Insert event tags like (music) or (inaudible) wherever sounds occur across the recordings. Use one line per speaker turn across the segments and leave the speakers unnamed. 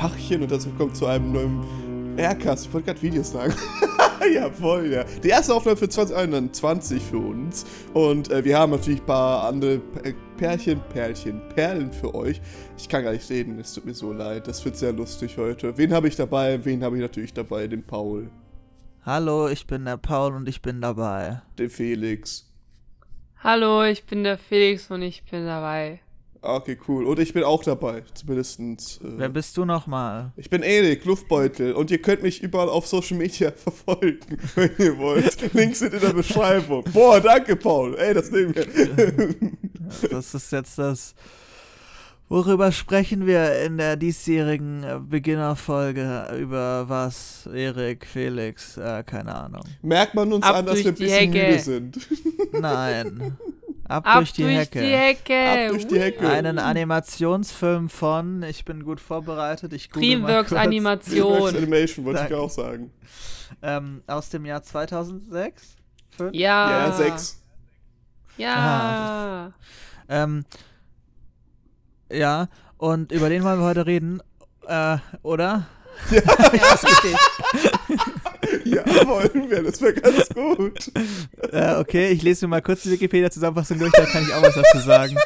Tachchen und dazu kommt zu einem neuen Aircast. Ich wollte gerade Videos sagen. (laughs) ja, voll, ja. Die erste Aufnahme für 2021 für uns. Und äh, wir haben natürlich ein paar andere Pärchen, Perlchen, Perlen für euch. Ich kann gar nicht reden, es tut mir so leid. Das wird sehr lustig heute. Wen habe ich dabei? Wen habe ich natürlich dabei? Den Paul.
Hallo, ich bin der Paul und ich bin dabei.
Den Felix.
Hallo, ich bin der Felix und ich bin dabei.
Okay, cool. Und ich bin auch dabei, zumindestens.
Äh, Wer bist du nochmal?
Ich bin Erik, Luftbeutel. Und ihr könnt mich überall auf Social Media (laughs) verfolgen, wenn ihr wollt. Links sind in der Beschreibung. Boah, danke, Paul. Ey, das nehmen wir.
das ist jetzt das. Worüber sprechen wir in der diesjährigen äh, Beginnerfolge? Über was, Erik, Felix, äh, keine Ahnung.
Merkt man uns Ab an, dass wir ein bisschen Hecke. müde sind?
Nein. Ab,
Ab durch, die, durch Hecke. die Hecke.
Ab durch die Hecke.
Einen Animationsfilm von, ich bin gut vorbereitet, ich
Dreamworks Animation. Dreamworks
Animation, wollte ich auch sagen.
Ähm, aus dem Jahr 2006?
Fünf? Ja.
Ja, 6.
Ja. Ah,
ähm, ja, und über den wollen wir heute reden, äh, oder?
Ja, ja ist richtig. (laughs) ja, wollen wir, das wäre ganz gut.
Äh, okay, ich lese mir mal kurz die Wikipedia-Zusammenfassung durch, da kann ich auch was dazu sagen.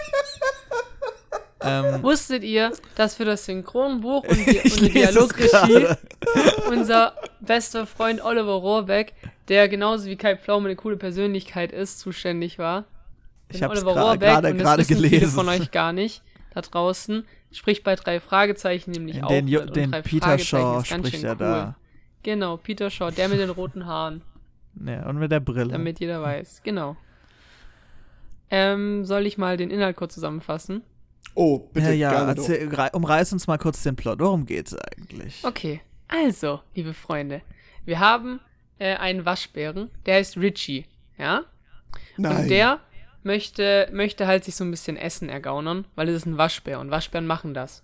Ähm, Wusstet ihr, dass für das Synchronbuch und (laughs) die, und die Dialogregie unser bester Freund Oliver Rohrbeck, der genauso wie Kai Pflaume eine coole Persönlichkeit ist, zuständig war?
Ich habe gerade gerade gelesen. Viele
von euch gar nicht da draußen. Spricht bei drei Fragezeichen nämlich
den,
auch.
Den, den Peter Shaw spricht er cool. da.
Genau, Peter Shaw, der mit den roten Haaren.
Ja, und mit der Brille.
Damit jeder weiß, genau. Ähm, soll ich mal den Inhalt kurz zusammenfassen?
Oh, bitte.
Ja, ja, erzähl, umreiß uns mal kurz den Plot. Worum geht's eigentlich?
Okay, also, liebe Freunde, wir haben äh, einen Waschbären, der heißt Richie, ja?
Nein.
Und der möchte, möchte halt sich so ein bisschen Essen ergaunern, weil es ist ein Waschbär und Waschbären machen das.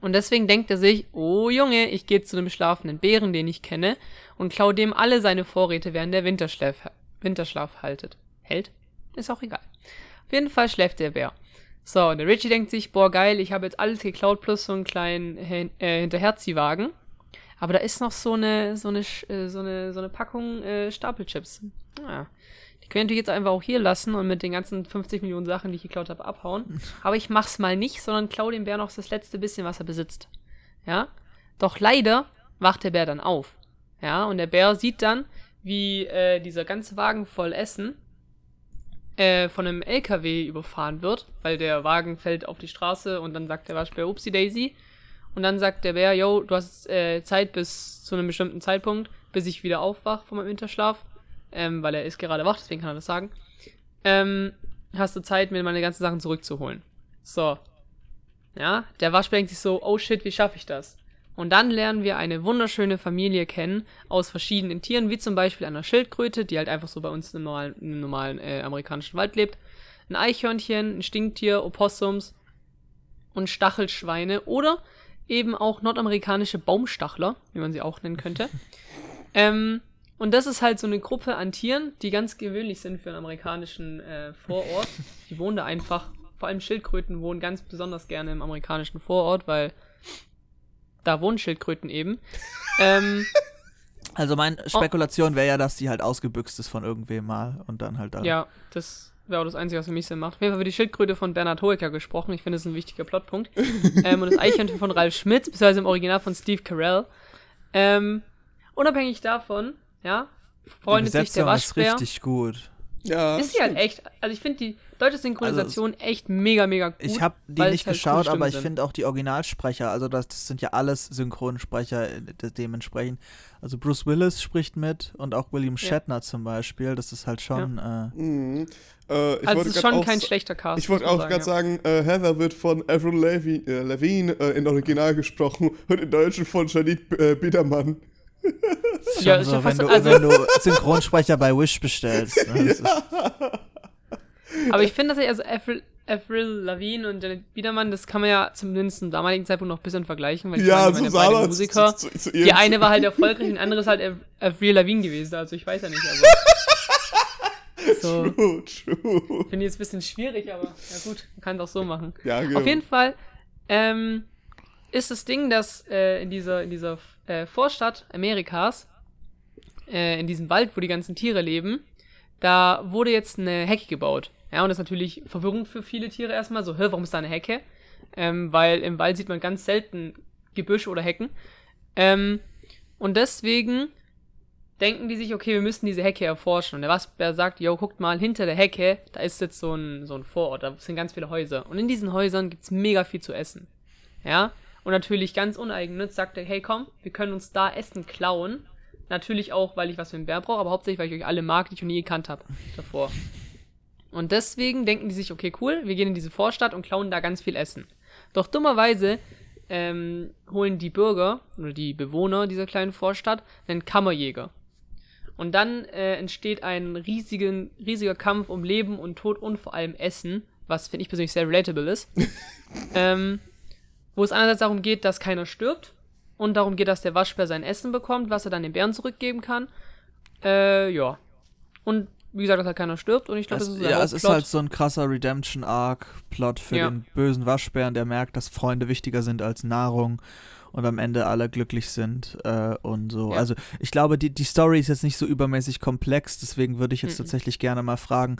Und deswegen denkt er sich, oh Junge, ich gehe zu einem schlafenden Bären, den ich kenne, und klau dem alle seine Vorräte, während der Winterschlaf, Winterschlaf haltet. Hält? Ist auch egal. Auf jeden Fall schläft der Bär. So, und der Richie denkt sich, boah, geil, ich habe jetzt alles geklaut plus so einen kleinen äh, Hinterherziehwagen. Aber da ist noch so eine, so eine, äh, so eine, so eine Packung äh, Stapelchips. Ja. Die könnte ich jetzt einfach auch hier lassen und mit den ganzen 50 Millionen Sachen, die ich geklaut habe, abhauen. (laughs) Aber ich mach's mal nicht, sondern klau dem Bär noch das letzte bisschen, was er besitzt. Ja? Doch leider wacht der Bär dann auf. Ja, und der Bär sieht dann, wie äh, dieser ganze Wagen voll Essen äh, von einem LKW überfahren wird, weil der Wagen fällt auf die Straße und dann sagt der Waschbär, upsie daisy. Und dann sagt der Bär, yo, du hast äh, Zeit bis zu einem bestimmten Zeitpunkt, bis ich wieder aufwach von meinem Winterschlaf ähm, weil er ist gerade wach, deswegen kann er das sagen. Ähm, hast du Zeit, mir meine ganzen Sachen zurückzuholen. So. Ja, der Waschbär denkt sich so, oh shit, wie schaffe ich das? Und dann lernen wir eine wunderschöne Familie kennen aus verschiedenen Tieren, wie zum Beispiel einer Schildkröte, die halt einfach so bei uns im normalen, im normalen äh, amerikanischen Wald lebt. Ein Eichhörnchen, ein Stinktier, Opossums und Stachelschweine oder eben auch nordamerikanische Baumstachler, wie man sie auch nennen könnte. (laughs) ähm, und das ist halt so eine Gruppe an Tieren, die ganz gewöhnlich sind für einen amerikanischen äh, Vorort. Die wohnen da einfach, vor allem Schildkröten wohnen ganz besonders gerne im amerikanischen Vorort, weil da wohnen Schildkröten eben. (laughs) ähm,
also meine Spekulation wäre ja, dass die halt ausgebüxt ist von irgendwem mal und dann halt da.
Ja, das wäre auch das Einzige, was für mich Sinn macht. Auf jeden Fall wird die Schildkröte von Bernhard Hoeker gesprochen. Ich finde, das ist ein wichtiger Plotpunkt. (laughs) ähm, und das Eichhörnchen von Ralf Schmitz, beziehungsweise im Original von Steve Carell. Ähm, unabhängig davon ja, freundet sich der Waschbär.
ist richtig gut.
Ja.
Ist sie halt echt. Also ich finde die deutsche Synchronisation also, echt mega, mega gut.
Ich habe die nicht halt geschaut, aber ich finde auch die Originalsprecher, also das, das, sind ja alles Synchronsprecher äh, dementsprechend. Also Bruce Willis spricht mit und auch William Shatner ja. zum Beispiel. Das ist halt schon.
Ja.
Äh, mhm.
äh,
also es ist schon kein schlechter Cast.
Ich wollte auch gerade sagen, äh, Heather wird von Avril Lavigne, Lavigne äh, in Original gesprochen und in Deutschen von Janine äh, Biedermann
ja, so, wenn, du, also wenn du Synchronsprecher bei Wish bestellst. Ne?
Ja. Aber ich finde, dass ich, also Avril, Avril Lavigne und Janet Biedermann, das kann man ja zumindest zum damaligen Zeitpunkt noch ein bisschen vergleichen, weil ich
ja,
meine,
so
meine Musiker, zu, zu, zu die eine war halt erfolgreich, die andere ist halt Avril Lavigne gewesen, also ich weiß ja nicht. (laughs)
So. True, true.
Finde ich jetzt ein bisschen schwierig, aber ja gut, man kann es auch so machen.
Ja, genau.
Auf jeden Fall, ähm, ist das Ding, dass äh, in dieser, in dieser äh, Vorstadt Amerikas, äh, in diesem Wald, wo die ganzen Tiere leben, da wurde jetzt eine Hecke gebaut. Ja, und das ist natürlich verwirrend für viele Tiere erstmal. So, hä, warum ist da eine Hecke? Ähm, weil im Wald sieht man ganz selten Gebüsch oder Hecken. Ähm, und deswegen denken die sich, okay, wir müssen diese Hecke erforschen. Und der Waschbär sagt, yo, guckt mal, hinter der Hecke, da ist jetzt so ein, so ein Vorort, da sind ganz viele Häuser. Und in diesen Häusern gibt's mega viel zu essen. Ja? Und natürlich ganz uneigennütz sagt er, hey komm, wir können uns da Essen klauen. Natürlich auch, weil ich was für einen Bär brauche, aber hauptsächlich, weil ich euch alle mag, die ich noch nie gekannt habe davor. Und deswegen denken die sich, okay, cool, wir gehen in diese Vorstadt und klauen da ganz viel Essen. Doch dummerweise ähm, holen die Bürger oder die Bewohner dieser kleinen Vorstadt einen Kammerjäger. Und dann äh, entsteht ein riesigen, riesiger Kampf um Leben und Tod und vor allem Essen, was finde ich persönlich sehr relatable ist. (laughs) ähm, wo es einerseits darum geht, dass keiner stirbt und darum geht, dass der Waschbär sein Essen bekommt, was er dann den Bären zurückgeben kann. Äh, ja. Und wie gesagt, dass halt keiner stirbt und ich glaube, das ist
Ja, es ist halt so ein krasser Redemption-Arc-Plot für ja. den bösen Waschbären, der merkt, dass Freunde wichtiger sind als Nahrung und am Ende alle glücklich sind äh, und so. Ja. Also ich glaube, die, die Story ist jetzt nicht so übermäßig komplex, deswegen würde ich jetzt mhm. tatsächlich gerne mal fragen,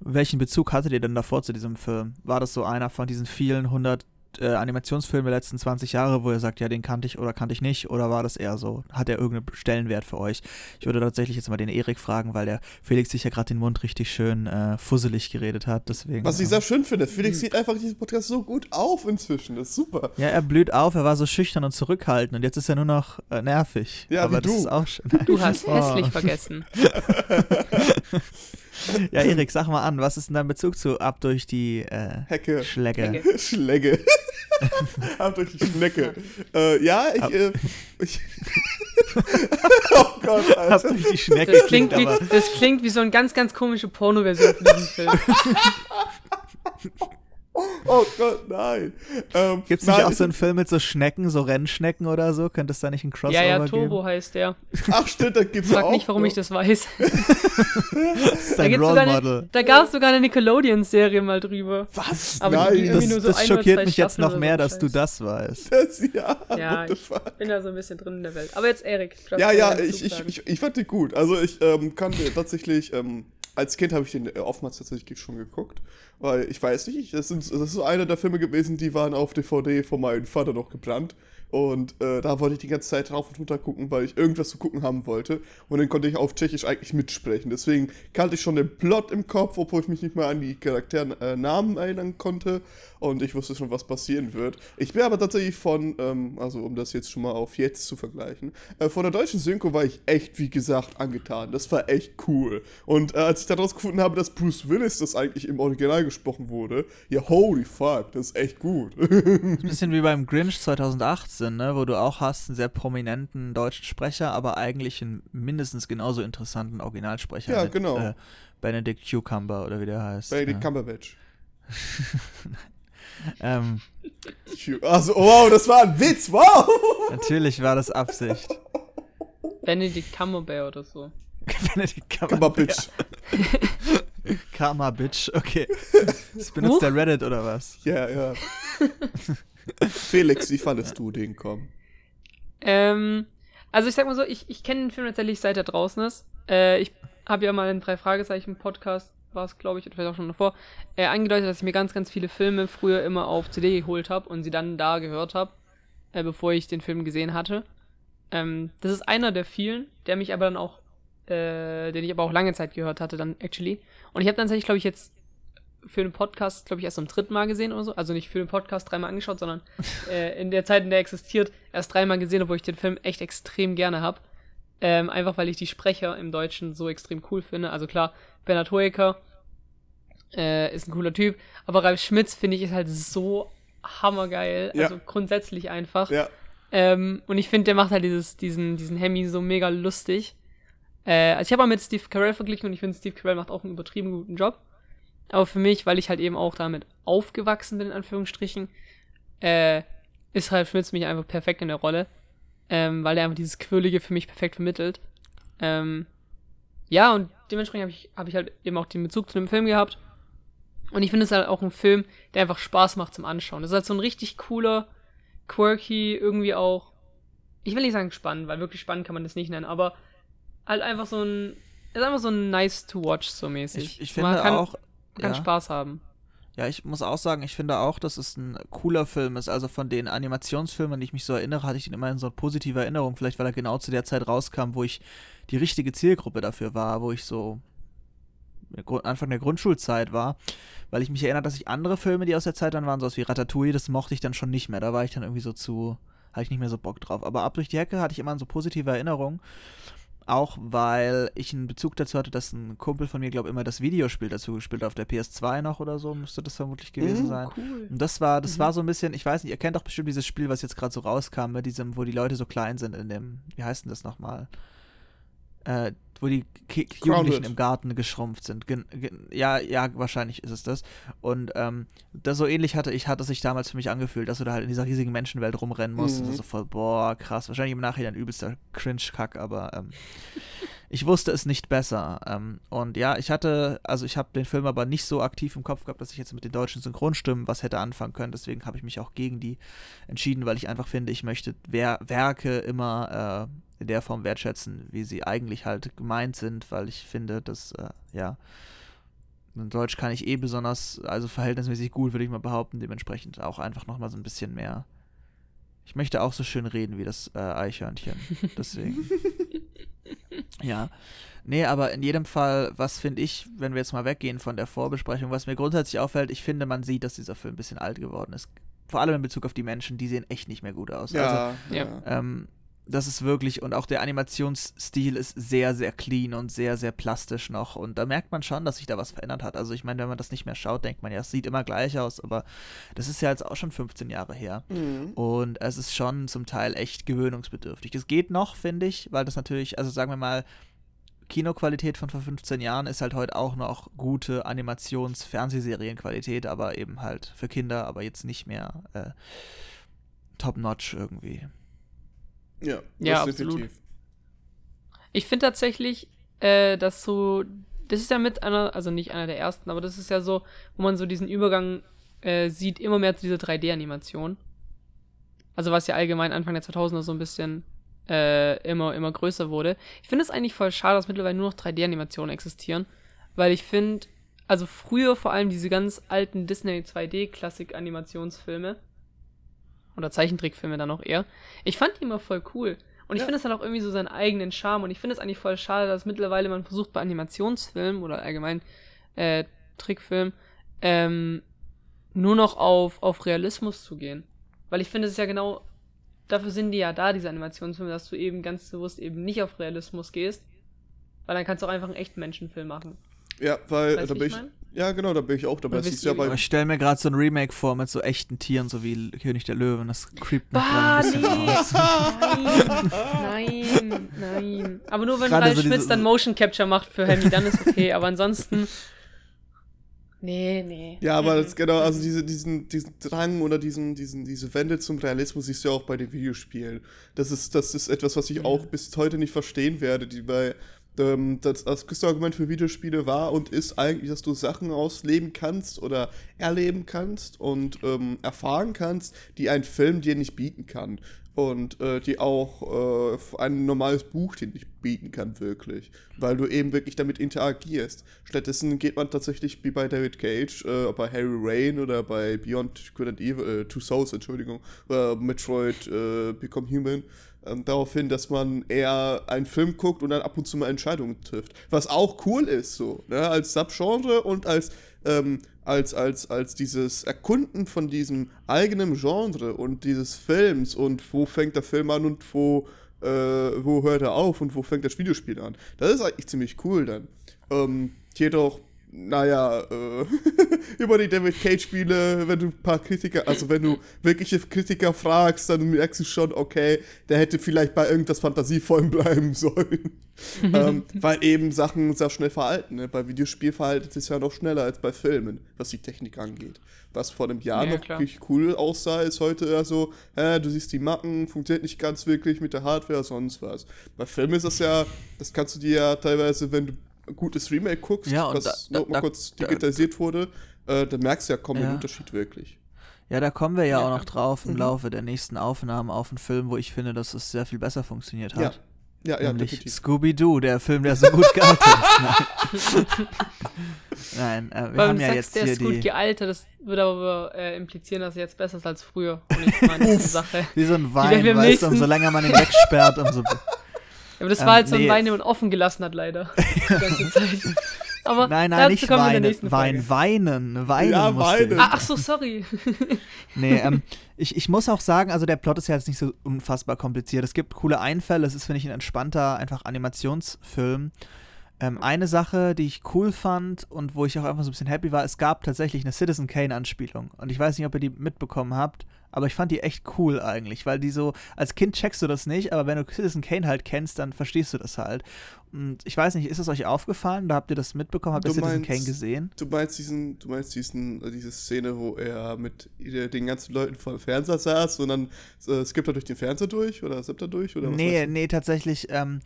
welchen Bezug hattet ihr denn davor zu diesem Film? War das so einer von diesen vielen hundert äh, Animationsfilme der letzten 20 Jahre, wo ihr sagt, ja, den kannte ich oder kannte ich nicht? Oder war das eher so? Hat er irgendeinen Stellenwert für euch? Ich würde tatsächlich jetzt mal den Erik fragen, weil der Felix sich ja gerade den Mund richtig schön äh, fusselig geredet hat. Deswegen,
Was ich sehr schön finde, Felix sieht einfach diesen Podcast so gut auf inzwischen. Das ist super.
Ja, er blüht auf, er war so schüchtern und zurückhaltend und jetzt ist er nur noch äh, nervig.
Ja,
Aber
wie
das
du.
ist auch schön.
Du hast (laughs) oh. hässlich vergessen. (laughs) (laughs)
ja, Erik, sag mal an, was ist denn dein Bezug zu ab durch die äh,
Hecke.
Schläge?
Hecke. Schläge. ab durch die Schnecke. Äh, ja, ich. Äh, ich (laughs) (laughs)
oh Gott, Alter. Ab durch die Schnecke.
Das klingt, wie, das klingt wie so eine ganz, ganz komische Porno-Version von diesem Film. (laughs)
Oh Gott, nein.
Ähm, Gibt es nicht auch so einen Film mit so Schnecken, so Rennschnecken oder so? Könnte es da nicht ein Crossover
geben?
Ja,
ja, Turbo
geben?
heißt der.
Ach stimmt, da gibt's
Frag
auch
nicht, warum
noch.
ich das weiß. (laughs)
das ist ein Role Model.
da gab es sogar eine Nickelodeon-Serie mal drüber.
Was?
Aber
nein.
Das,
so
das schockiert mich jetzt noch
so
mehr, dass du das weißt.
Das, ja,
ja ich bin da so ein bisschen drin in der Welt. Aber jetzt Erik.
Ja, ja, ich, ich, ich, ich, fand die gut. Also ich ähm, kannte tatsächlich... Ähm, als Kind habe ich den äh, oftmals tatsächlich schon geguckt, weil ich weiß nicht, das, sind, das ist einer der Filme gewesen, die waren auf DVD von meinem Vater noch gebrannt und äh, da wollte ich die ganze Zeit drauf und runter gucken, weil ich irgendwas zu gucken haben wollte. Und dann konnte ich auf Tschechisch eigentlich mitsprechen. Deswegen kannte ich schon den Plot im Kopf, obwohl ich mich nicht mehr an die Charakternamen äh, erinnern konnte. Und ich wusste schon, was passieren wird. Ich bin aber tatsächlich von, ähm, also um das jetzt schon mal auf jetzt zu vergleichen, äh, von der deutschen Synchro war ich echt, wie gesagt, angetan. Das war echt cool. Und äh, als ich daraus gefunden habe, dass Bruce Willis das eigentlich im Original gesprochen wurde, ja, holy fuck, das ist echt gut. (laughs)
ein bisschen wie beim Grinch 2018 ne, wo du auch hast einen sehr prominenten deutschen Sprecher, aber eigentlich einen mindestens genauso interessanten Originalsprecher.
Ja,
mit,
genau.
Äh, Benedict Cucumber oder wie der heißt.
Benedict
ja.
Cumberbatch. (laughs)
ähm,
also, wow, das war ein Witz, wow! (laughs)
Natürlich war das Absicht.
Benedict Cumberbatch oder so. (laughs)
Benedict Cumberbatch. Karma Bitch, okay. Das benutzt der Reddit oder was?
Ja, ja. (laughs) Felix, wie fandest du den komm?
Ähm, also ich sag mal so, ich, ich kenne den Film tatsächlich seit er draußen ist. Äh, ich habe ja mal in drei Fragezeichen Podcast, war es glaube ich, oder vielleicht auch schon davor, äh, angedeutet, dass ich mir ganz, ganz viele Filme früher immer auf CD geholt habe und sie dann da gehört habe, äh, bevor ich den Film gesehen hatte. Ähm, das ist einer der vielen, der mich aber dann auch, äh, den ich aber auch lange Zeit gehört hatte dann actually. Und ich habe dann tatsächlich, glaube ich, jetzt für den Podcast, glaube ich, erst zum dritten Mal gesehen oder so. Also nicht für den Podcast dreimal angeschaut, sondern (laughs) äh, in der Zeit, in der er existiert, erst dreimal gesehen, obwohl ich den Film echt extrem gerne habe. Ähm, einfach weil ich die Sprecher im Deutschen so extrem cool finde. Also klar, Bernhard Hoeker äh, ist ein cooler Typ, aber Ralf Schmitz finde ich ist halt so hammergeil.
Ja.
Also grundsätzlich einfach.
Ja.
Ähm, und ich finde, der macht halt dieses, diesen, diesen Hemi so mega lustig. Äh, also ich habe mal mit Steve Carell verglichen und ich finde, Steve Carell macht auch einen übertrieben guten Job. Aber für mich, weil ich halt eben auch damit aufgewachsen bin, in Anführungsstrichen, äh, ist Ralf Schmitz mich einfach perfekt in der Rolle. Ähm, weil er einfach dieses Quirlige für mich perfekt vermittelt. Ähm, ja, und dementsprechend habe ich, hab ich halt eben auch den Bezug zu dem Film gehabt. Und ich finde es halt auch ein Film, der einfach Spaß macht zum Anschauen. Das ist halt so ein richtig cooler quirky, irgendwie auch. Ich will nicht sagen spannend, weil wirklich spannend kann man das nicht nennen, aber halt einfach so ein. Ist einfach so ein nice to watch, so mäßig.
Ich, ich finde
kann,
auch.
Man kann
ja.
Spaß haben.
Ja, ich muss auch sagen, ich finde auch, dass es ein cooler Film ist. Also von den Animationsfilmen, an die ich mich so erinnere, hatte ich den immer in so positive Erinnerung. Vielleicht, weil er genau zu der Zeit rauskam, wo ich die richtige Zielgruppe dafür war, wo ich so Anfang der Grundschulzeit war. Weil ich mich erinnere, dass ich andere Filme, die aus der Zeit dann waren, sowas wie Ratatouille, das mochte ich dann schon nicht mehr. Da war ich dann irgendwie so zu, hatte ich nicht mehr so Bock drauf. Aber ab durch die Hecke hatte ich immer so positive Erinnerungen. Auch weil ich einen Bezug dazu hatte, dass ein Kumpel von mir, glaube ich, immer das Videospiel dazu gespielt hat, auf der PS2 noch oder so, müsste das vermutlich gewesen
Mhm,
sein.
cool.
Und das war, das
Mhm.
war so ein bisschen, ich weiß nicht, ihr kennt doch bestimmt dieses Spiel, was jetzt gerade so rauskam, mit diesem, wo die Leute so klein sind in dem, wie heißt denn das nochmal? Äh, wo die Ki Jugendlichen im Garten geschrumpft sind. Gen ja, ja, wahrscheinlich ist es das. Und ähm, das so ähnlich hatte ich, hat es sich damals für mich angefühlt, dass du da halt in dieser riesigen Menschenwelt rumrennen musst.
Mhm.
Und so voll, boah, krass. Wahrscheinlich im Nachhinein übelster Cringe-Kack, aber ähm, (laughs) ich wusste es nicht besser. Ähm, und ja, ich hatte, also ich habe den Film aber nicht so aktiv im Kopf gehabt, dass ich jetzt mit den deutschen Synchronstimmen was hätte anfangen können. Deswegen habe ich mich auch gegen die entschieden, weil ich einfach finde, ich möchte Wer Werke immer äh, in der Form wertschätzen, wie sie eigentlich halt gemeint sind, weil ich finde, dass, äh, ja, in Deutsch kann ich eh besonders, also verhältnismäßig gut, würde ich mal behaupten, dementsprechend auch einfach nochmal so ein bisschen mehr. Ich möchte auch so schön reden wie das äh, Eichhörnchen. (laughs) Deswegen. Ja. Nee, aber in jedem Fall, was finde ich, wenn wir jetzt mal weggehen von der Vorbesprechung, was mir grundsätzlich auffällt, ich finde, man sieht, dass dieser Film ein bisschen alt geworden ist. Vor allem in Bezug auf die Menschen, die sehen echt nicht mehr gut aus.
Ja,
Also,
ja.
ähm, das ist wirklich, und auch der Animationsstil ist sehr, sehr clean und sehr, sehr plastisch noch. Und da merkt man schon, dass sich da was verändert hat. Also ich meine, wenn man das nicht mehr schaut, denkt man ja, es sieht immer gleich aus, aber das ist ja jetzt auch schon 15 Jahre her.
Mhm.
Und es ist schon zum Teil echt gewöhnungsbedürftig. Es geht noch, finde ich, weil das natürlich, also sagen wir mal, Kinoqualität von vor 15 Jahren ist halt heute auch noch gute Animations-Fernsehserienqualität, aber eben halt für Kinder, aber jetzt nicht mehr äh, top-notch irgendwie.
Ja,
Ja, absolut. Ich finde tatsächlich, äh, dass so, das ist ja mit einer, also nicht einer der ersten, aber das ist ja so, wo man so diesen Übergang äh, sieht, immer mehr zu dieser 3D-Animation. Also was ja allgemein Anfang der 2000er so ein bisschen äh, immer, immer größer wurde. Ich finde es eigentlich voll schade, dass mittlerweile nur noch 3D-Animationen existieren, weil ich finde, also früher vor allem diese ganz alten Disney 2D-Klassik-Animationsfilme oder Zeichentrickfilme dann auch eher, ich fand die immer voll cool. Und ich
Ja.
finde, es hat auch irgendwie so seinen eigenen Charme. Und ich finde es eigentlich voll schade, dass mittlerweile man versucht, bei Animationsfilmen oder allgemein äh, Trickfilmen ähm, nur noch auf, auf Realismus zu gehen. Weil ich finde, es ist ja genau, dafür sind die ja da, diese Animationsfilme, dass du eben ganz bewusst eben nicht auf Realismus gehst. Weil dann kannst du auch einfach einen echten Menschenfilm machen.
Ja, weil
Weißt
da bin ich. Ja, genau, da bin ich auch dabei. Das ist ja bei.
Ich stelle mir gerade so ein Remake vor mit so echten Tieren, so wie König der Löwen. Das creept mich gerade ein
nee.
bisschen aus.
Nein, (laughs) nein, nein. Aber nur wenn
Gerade
Ralf
so
Schmitz dann Motion Capture macht für Hemi, dann ist okay. Aber ansonsten. (laughs) Nee, nee.
Ja, aber
Mhm.
das, genau, also diese, diesen, diesen Drang oder diesen, diesen, diese Wende zum Realismus siehst du ja auch bei den Videospielen. Das ist, das ist etwas, was ich auch bis heute nicht verstehen werde, die, weil ähm, das, das größte Argument für Videospiele war und ist eigentlich, dass du Sachen ausleben kannst oder erleben kannst und ähm, erfahren kannst, die ein Film dir nicht bieten kann. Und äh, die auch äh, ein normales Buch dir nicht bieten kann, wirklich. Weil du eben wirklich damit interagierst. Stattdessen geht man tatsächlich wie bei David Cage, äh, bei Harry Rain oder bei Beyond Good and Evil, äh, Two Souls, Entschuldigung, äh, Metroid äh, Become Human, ähm, darauf hin, dass man eher einen Film guckt und dann ab und zu mal Entscheidungen trifft. Was auch cool ist, so, ne? als Subgenre und als, ähm, als, als, als dieses Erkunden von diesem eigenen Genre und dieses Films und wo fängt der Film an und wo, äh, wo hört er auf und wo fängt das Videospiel an. Das ist eigentlich ziemlich cool dann. Ähm, jedoch, naja, äh, (laughs) über die David Cage-Spiele, wenn du ein paar Kritiker, also wenn du wirkliche Kritiker fragst, dann merkst du schon, okay, der hätte vielleicht bei irgendwas Fantasievollem (laughs) bleiben sollen. ähm, weil eben Sachen sehr schnell veralten. Ne? Bei Videospiel veraltet es ja noch schneller als bei Filmen, was die Technik angeht. Was vor einem Jahr
Ja,
noch
klar.
wirklich cool aussah, ist heute eher so, äh, du siehst die Macken, funktioniert nicht ganz wirklich mit der Hardware, sonst was. Bei Filmen ist das ja, das kannst du dir ja teilweise, wenn du gutes Remake guckst,
Ja, und
was
da-
noch mal
da-
kurz
da-
digitalisiert wurde, äh, dann merkst du ja kaum den
Ja.
Unterschied wirklich.
Ja, da kommen wir ja, ja. auch noch drauf im mhm. Laufe der nächsten Aufnahmen auf einen Film, wo ich finde, dass es sehr viel besser funktioniert hat.
Ja. Ja, ja,
Nämlich Scooby-Doo, der Film, der so gut gealtert ist. Nein, Nein äh, wir Weil haben ja sagst, jetzt der hier ist gut
gealtert, das würde aber äh, implizieren, dass er jetzt besser ist als früher. Und ich meine, das ist Sache.
Wie so ein Wein, weißt du, umso länger man ihn wegsperrt, umso...
Aber das ähm, war halt so ein nee. Wein, den man offen gelassen hat, leider. (laughs) Die ganze Zeit.
Aber nein, nein, nicht weinen. Wein, weinen. Weinen. Ja, weinen.
Ah, ach so, sorry. (laughs)
nee, ähm, ich, ich muss auch sagen, also der Plot ist ja jetzt nicht so unfassbar kompliziert. Es gibt coole Einfälle. Es ist, finde ich, ein entspannter, einfach Animationsfilm. Ähm, eine Sache, die ich cool fand und wo ich auch einfach so ein bisschen happy war, es gab tatsächlich eine Citizen Kane-Anspielung. Und ich weiß nicht, ob ihr die mitbekommen habt, aber ich fand die echt cool eigentlich, weil die so, als Kind checkst du das nicht, aber wenn du Citizen Kane halt kennst, dann verstehst du das halt. Und ich weiß nicht, ist es euch aufgefallen? Da habt ihr das mitbekommen? Habt ihr Citizen Kane gesehen?
Du meinst diesen, du meinst diesen, äh, diese Szene, wo er mit den ganzen Leuten vor dem Fernseher saß und dann äh, skippt er durch den Fernseher durch oder sippt er durch? Oder
nee, nee, tatsächlich, ähm,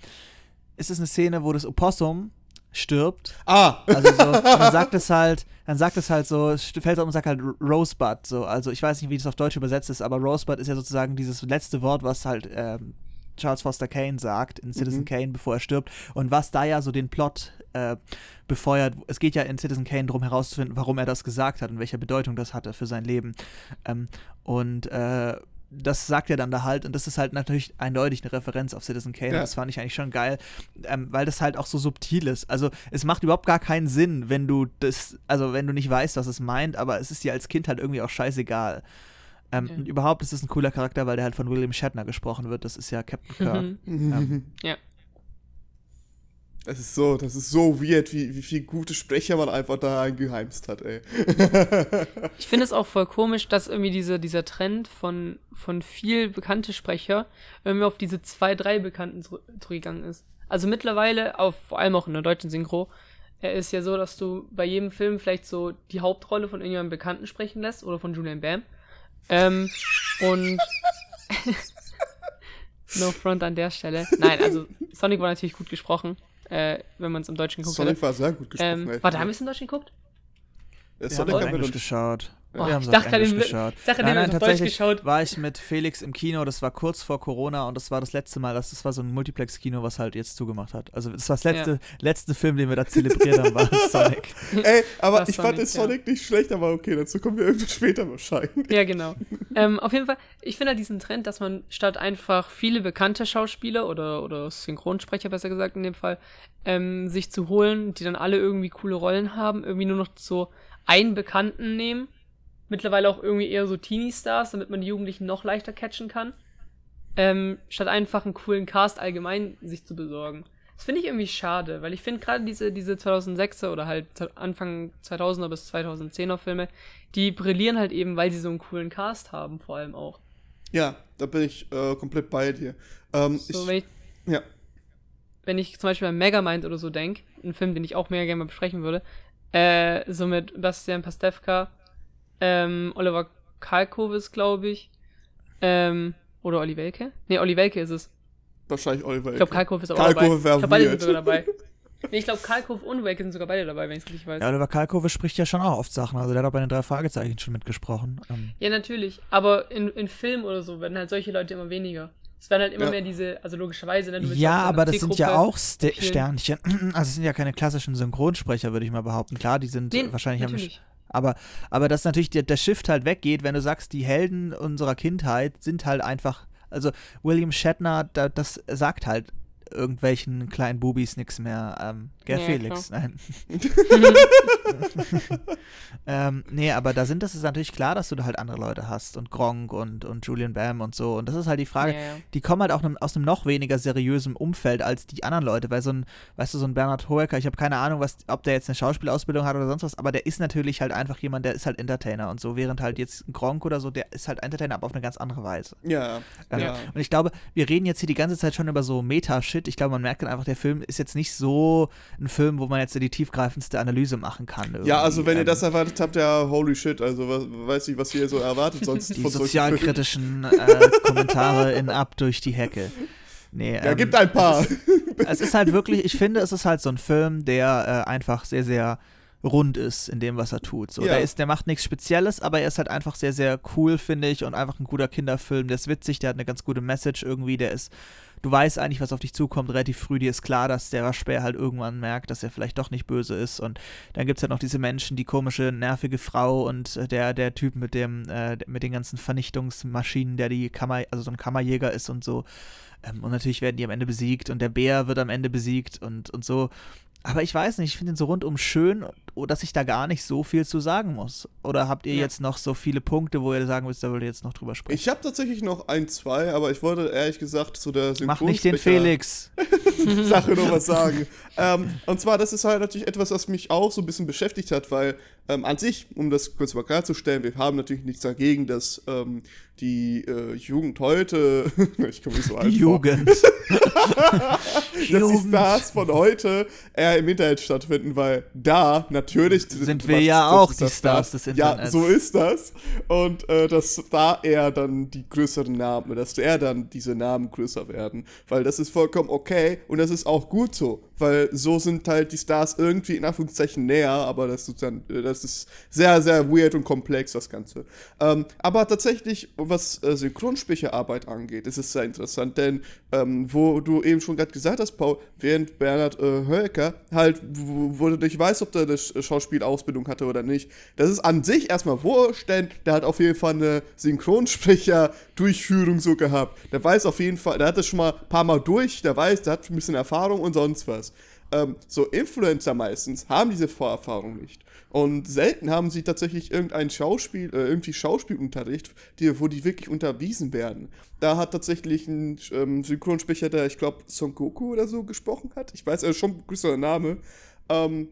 ist es eine Szene, wo das Opossum stirbt.
Ah!
Also so, dann sagt es halt, dann sagt es halt so, es fällt um und sagt halt Rosebud, so, also ich weiß nicht, wie das auf Deutsch übersetzt ist, aber Rosebud ist ja sozusagen dieses letzte Wort, was halt ähm, Charles Foster Kane sagt in Citizen mhm. Kane, bevor er stirbt. Und was da ja so den Plot äh, befeuert, es geht ja in Citizen Kane darum herauszufinden, warum er das gesagt hat und welche Bedeutung das hatte für sein Leben. Ähm, und äh, das sagt er dann da halt und das ist halt natürlich eindeutig eine Referenz auf Citizen Kane. Ja. Das fand ich eigentlich schon geil, ähm, weil das halt auch so subtil ist. Also es macht überhaupt gar keinen Sinn, wenn du das, also wenn du nicht weißt, was es meint, aber es ist dir als Kind halt irgendwie auch scheißegal. Ähm, okay. Und überhaupt ist es ein cooler Charakter, weil der halt von William Shatner gesprochen wird. Das ist ja Captain Kirk. (laughs)
ähm, (laughs) ja.
Das ist so, das ist so weird, wie, wie viele gute Sprecher man einfach da eingeheimst hat, ey.
ich finde es auch voll komisch, dass irgendwie diese, dieser Trend von, von viel bekannte Sprecher irgendwie auf diese zwei, drei Bekannten zurückgegangen ist. Also mittlerweile, auf, vor allem auch in der deutschen Synchro, er ist ja so, dass du bei jedem Film vielleicht so die Hauptrolle von irgendjemandem Bekannten sprechen lässt oder von Julian Bam. Ähm, und (laughs) no front an der Stelle. Nein, also Sonic war natürlich gut gesprochen äh, wenn man es im Deutschen
guckt. Sonic war sehr gut gesprochen.
Ähm, warte, haben wir es im Deutschen geguckt?
Ja, Sonic haben wir Englisch geschaut. Oh, wir haben es auf Englisch geschaut. Ich dachte, nein, nein, tatsächlich geschaut. war ich mit Felix im Kino, das war kurz vor Corona und das war das letzte Mal, das, das war so ein Multiplex-Kino, was halt jetzt zugemacht hat. Also das war das letzte, ja. letzte Film, den wir da zelebriert haben, war (laughs) Sonic.
Ey, aber ich Sonic, fand den Sonic ja. nicht schlecht, aber okay, dazu kommen wir irgendwie später wahrscheinlich.
Ja, genau. (laughs) ähm, auf jeden Fall, ich finde halt diesen Trend, dass man statt einfach viele bekannte Schauspieler oder, oder Synchronsprecher, besser gesagt in dem Fall, ähm, sich zu holen, die dann alle irgendwie coole Rollen haben, irgendwie nur noch so einen Bekannten nehmen mittlerweile auch irgendwie eher so Teenie-Stars, damit man die Jugendlichen noch leichter catchen kann. Ähm, statt einfach einen coolen Cast allgemein sich zu besorgen. Das finde ich irgendwie schade, weil ich finde gerade diese, diese 2006er oder halt Anfang 2000er bis 2010er Filme, die brillieren halt eben, weil sie so einen coolen Cast haben, vor allem auch.
Ja, da bin ich äh, komplett bei dir. Ähm, so, ich, wenn ich, ja.
Wenn ich zum Beispiel an Megamind oder so denke, einen Film, den ich auch mega gerne mal besprechen würde, äh, so mit Bastian Pastewka, ähm, Oliver Kalkovis, glaube ich. Ähm, oder Olli Welke? Ne, Olli Welke ist es.
Wahrscheinlich Olli Welke.
Ich glaube, Kalkow ist auch Kalkow dabei. Ich glaube, beide sind sogar dabei. (laughs) Nee, ich glaube, Kalkow und Welke sind sogar beide dabei, wenn ich es richtig weiß.
Ja, Oliver Kalkow spricht ja schon auch oft Sachen. Also der hat auch bei den drei Fragezeichen schon mitgesprochen.
Ähm. Ja, natürlich. Aber in, in Film oder so werden halt solche Leute immer weniger. Es werden halt immer ja. mehr diese, also logischerweise, ne,
Ja, aber das sind ja auch St Sternchen. (clears throat) Also es sind ja keine klassischen Synchronsprecher, würde ich mal behaupten. Klar, die sind nee, wahrscheinlich natürlich. Aber, aber dass natürlich der, der Shift halt weggeht, wenn du sagst, die Helden unserer Kindheit sind halt einfach, also William Shatner, da, das sagt halt irgendwelchen kleinen Bubis nichts mehr. Ähm, Gell, ja, Felix? Klar. Nein. (laughs) ähm, nee, aber da sind das ist natürlich klar, dass du da halt andere Leute hast und Gronk und, und Julian Bam und so. Und das ist halt die Frage, ja, ja. die kommen halt auch aus einem noch weniger seriösen Umfeld als die anderen Leute, weil so ein, weißt du, so ein Bernhard Hoeker, ich habe keine Ahnung, was, ob der jetzt eine Schauspielausbildung hat oder sonst was, aber der ist natürlich halt einfach jemand, der ist halt Entertainer und so, während halt jetzt Gronk oder so, der ist halt Entertainer, aber auf eine ganz andere Weise.
Ja.
Ähm, ja. Und ich glaube, wir reden jetzt hier die ganze Zeit schon über so Meta-Shit. Ich glaube, man merkt dann einfach, der Film ist jetzt nicht so ein Film, wo man jetzt die tiefgreifendste Analyse machen kann. Irgendwie.
Ja, also wenn ihr das erwartet habt, ja, holy shit, also was, weiß nicht, was ihr so erwartet sonst.
Die sozialkritischen äh, (laughs) Kommentare in Ab durch die Hecke. Nee,
ja, ähm, gibt ein paar.
Es ist, es ist, halt wirklich, ich finde, es ist halt so ein Film, der äh, einfach sehr, sehr rund ist in dem, was er tut. So,
Ja.
der, ist, der macht nichts Spezielles, aber er ist halt einfach sehr, sehr cool, finde ich, und einfach ein guter Kinderfilm. Der ist witzig, der hat eine ganz gute Message irgendwie, der ist, du weißt eigentlich, was auf dich zukommt, relativ früh. Dir ist klar, dass der Waschbär halt irgendwann merkt, dass er vielleicht doch nicht böse ist. Und dann gibt es halt noch diese Menschen, die komische, nervige Frau und äh, der, der Typ mit dem, äh, mit den ganzen Vernichtungsmaschinen, der die Kammer, also so ein Kammerjäger ist und so. Ähm, und natürlich werden die am Ende besiegt und der Bär wird am Ende besiegt und, und so. Aber ich weiß nicht, ich finde ihn so rundum schön, dass ich da gar nicht so viel zu sagen muss. Oder habt ihr
Ja.
jetzt noch so viele Punkte, wo ihr sagen müsst, da wollt ihr jetzt noch drüber sprechen?
Ich habe tatsächlich noch ein, zwei, aber ich wollte ehrlich gesagt zu der
Mach nicht den Felix. (laughs)
Sache noch was sagen. ähm, und zwar, das ist halt natürlich etwas, was mich auch so ein bisschen beschäftigt hat, weil ähm, an sich, um das kurz mal klarzustellen, wir haben natürlich nichts dagegen, dass ähm, die äh, Jugend heute, (laughs) ich komme nicht so alt
Die Jugend. (laughs)
dass die
Jugend.
Stars von heute eher im Internet stattfinden, weil da natürlich
Sind
was-
wir ja
das
auch die
das
Stars des
Ja,
Internets.
so ist das. Und äh, dass da eher dann die größeren Namen, dass eher dann diese Namen größer werden. Weil das ist vollkommen okay und das ist auch gut so. Weil so sind halt die Stars irgendwie in Anführungszeichen näher, aber das ist dann, äh, das ist sehr, sehr weird und komplex, das Ganze. Ähm, aber tatsächlich, was äh, Synchronsprecherarbeit angeht, ist es sehr interessant, denn ähm, wo du eben schon gerade gesagt hast, Paul, während Bernhard äh, Hölker halt, wo, wo du nicht weißt, ob der Sch- Schauspielausbildung hatte oder nicht, das ist an sich erstmal wurscht, denn der hat auf jeden Fall eine Synchronsprecher-Durchführung so gehabt. Der weiß auf jeden Fall, der hat das schon mal ein paar Mal durch, der weiß, der hat ein bisschen Erfahrung und sonst was. Ähm, so Influencer meistens haben diese Vorerfahrung nicht. Und selten haben sie tatsächlich irgendeinen Schauspiel, äh, irgendwie Schauspielunterricht, die, wo die wirklich unterwiesen werden. Da hat tatsächlich ein ähm, Synchronsprecher, der, ich glaube, Son Goku oder so gesprochen hat. Ich weiß, er ist schon ein größerer Name. Ähm,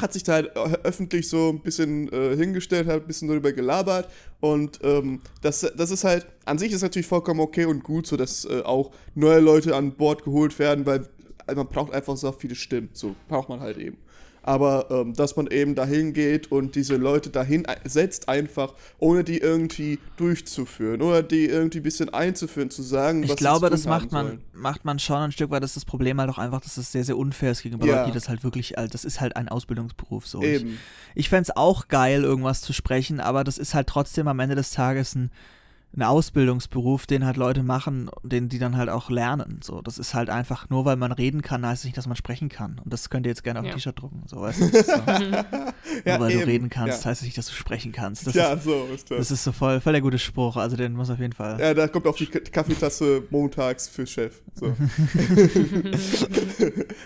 hat sich da halt ö- öffentlich so ein bisschen äh, hingestellt, hat ein bisschen darüber gelabert und ähm, das, das ist halt, an sich ist natürlich vollkommen okay und gut, so dass äh, auch neue Leute an Bord geholt werden, weil man braucht einfach so viele Stimmen, so braucht man halt eben. Aber ähm, dass man eben dahin geht und diese Leute dahin setzt einfach, ohne die irgendwie durchzuführen oder die irgendwie ein bisschen einzuführen, zu sagen,
Ich
was sie
glaube, das macht man,
sollen.
macht man schon ein Stück weit. Das ist das Problem halt auch einfach, dass es sehr, sehr unfair ist gegenüber
Ja.
Leuten, die das halt wirklich, halt, das ist halt ein Ausbildungsberuf so. Ich,
Eben.
ich fände es auch geil, irgendwas zu sprechen, aber das ist halt trotzdem am Ende des Tages ein, ein Ausbildungsberuf, den halt Leute machen, den die dann halt auch lernen. So, das ist halt einfach, nur weil man reden kann, heißt es nicht, dass man sprechen kann. Und das könnt ihr jetzt gerne auf ein
Ja.
T-Shirt drucken. So, weißt du? (laughs) So. (laughs)
Ja,
nur weil
eben.
du reden kannst,
Ja.
heißt es nicht, dass du sprechen kannst. Das,
ja,
ist,
so ist das.
das ist so voll, voll der gute Spruch. Also den muss auf jeden Fall.
Ja, da kommt auf die Kaffeetasse montags für Chef. So. (laughs)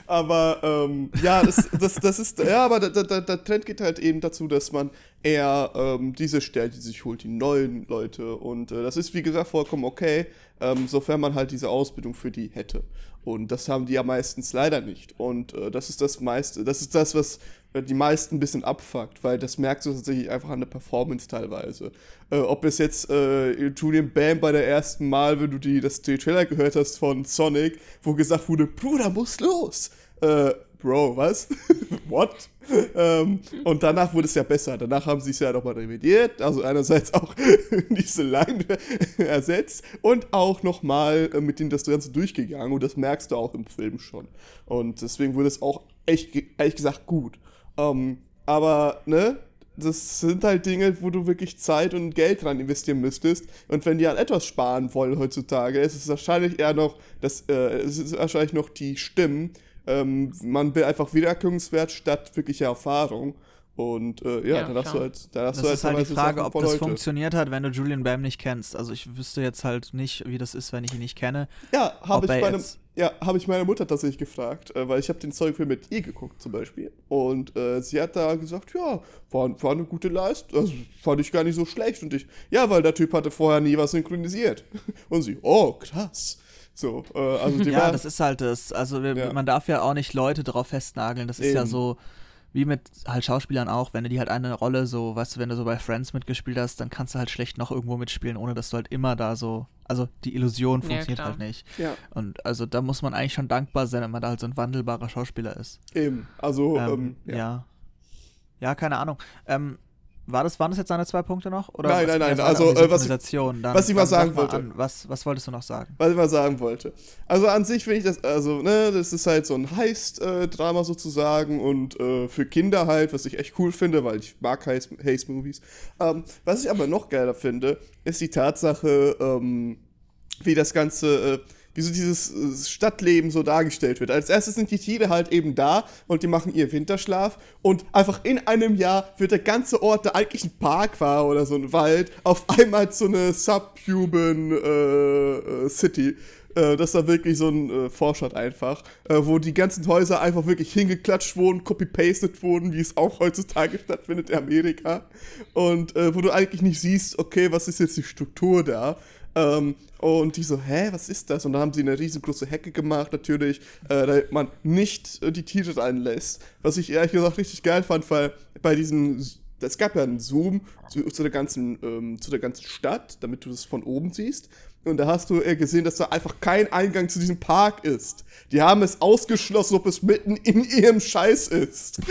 aber ähm, ja, das, das, das ist, ja, aber der, der, der Trend geht halt eben dazu, dass man eher ähm, diese stellt, die sich holt, die neuen Leute. Und äh, das ist, wie gesagt, vollkommen okay, ähm, sofern man halt diese Ausbildung für die hätte. Und das haben die ja meistens leider nicht. Und äh, das ist das meiste, das ist das, was äh, die meisten ein bisschen abfuckt, weil das merkst du tatsächlich einfach an der Performance teilweise. Äh, ob es jetzt äh, Julian Bam bei der ersten Mal, wenn du die, das die Trailer gehört hast von Sonic, wo gesagt wurde, Bruder, muss los. Äh, Bro, was? (laughs) What? ähm, und danach wurde es ja besser. Danach haben sie es ja nochmal revidiert. Also einerseits auch (laughs) diese Line ersetzt und auch nochmal äh, mit denen das Ganze durchgegangen. Und das merkst du auch im Film schon. Und deswegen wurde es auch echt, ehrlich gesagt gut. Ähm, aber, ne? Das sind halt Dinge, wo du wirklich Zeit und Geld dran investieren müsstest. Und wenn die an etwas sparen wollen heutzutage, ist es wahrscheinlich eher noch, das, äh, es wahrscheinlich noch die Stimmen. Ähm, man will einfach Wiedererkennungswert statt wirklicher Erfahrung. Und äh, ja,
Ja,
dann hast du halt, dann hast
Das
du
ist halt die
teilweise
Frage,
Sachen
ob das
heute.
funktioniert hat, wenn du Julian Bam nicht kennst. Also ich wüsste jetzt halt nicht, wie das ist, wenn ich ihn nicht kenne.
Ja, habe ich, meine, ja, hab ich meine Mutter tatsächlich gefragt, äh, weil ich habe den Zeugfilm mit ihr geguckt zum Beispiel. Und äh, sie hat da gesagt, ja, war, war eine gute Leistung, also fand ich gar nicht so schlecht. Und ich, ja, weil der Typ hatte vorher nie was synchronisiert. (laughs) Und sie, oh, krass. So, äh, also die
Ja,
war,
das ist halt das. Also wir,
Ja.
man darf ja auch nicht Leute drauf festnageln. Das ist ja
Eben.
so wie mit halt Schauspielern auch, wenn du die halt eine Rolle so, weißt du, wenn du so bei Friends mitgespielt hast, dann kannst du halt schlecht noch irgendwo mitspielen, ohne dass du halt immer da so, also die Illusion
Ja,
funktioniert
klar.
halt nicht.
ja,
Und also da muss man eigentlich schon dankbar sein, wenn man da halt so ein wandelbarer Schauspieler ist.
eben. Also,
Ähm,
ähm,
ja.
ja.
ja. keine Ahnung. Ähm, war das, waren das jetzt seine zwei Punkte noch? Oder
nein,
was,
nein, nein. Also, äh, was, ich,
dann,
was ich mal sagen
mal
wollte.
An, was, was wolltest du noch sagen?
Was ich mal sagen wollte. Also, an sich finde ich das, also, ne, das ist halt so ein Heist-Drama sozusagen und äh, für Kinder halt, was ich echt cool finde, weil ich mag Heist-Movies. Ähm, was ich aber noch geiler finde, ist die Tatsache, ähm, wie das Ganze. Äh, wie so dieses äh, Stadtleben so dargestellt wird. Als erstes sind die Tiere halt eben da und die machen ihr Winterschlaf und einfach in einem Jahr wird der ganze Ort, der eigentlich ein Park war oder so ein Wald, auf einmal zu einer subhuman äh, äh, City. Äh, das da wirklich so ein äh, Vorstadt einfach, äh, wo die ganzen Häuser einfach wirklich hingeklatscht wurden, copy-pasted wurden, wie es auch heutzutage (laughs) stattfindet in Amerika. Und äh, wo du eigentlich nicht siehst, okay, was ist jetzt die Struktur da? Ähm, und die so, hä, was ist das? Und dann haben sie eine riesengroße Hecke gemacht, natürlich, äh, damit man nicht äh, die Tiere reinlässt. Was ich ehrlich gesagt richtig geil fand, weil bei diesen, es gab ja einen Zoom zu, zu der, ganzen, ähm, zu der ganzen Stadt, damit du das von oben siehst. Und da hast du äh, gesehen, dass da einfach kein Eingang zu diesem Park ist. Die haben es ausgeschlossen, ob es mitten in ihrem Scheiß ist. (laughs)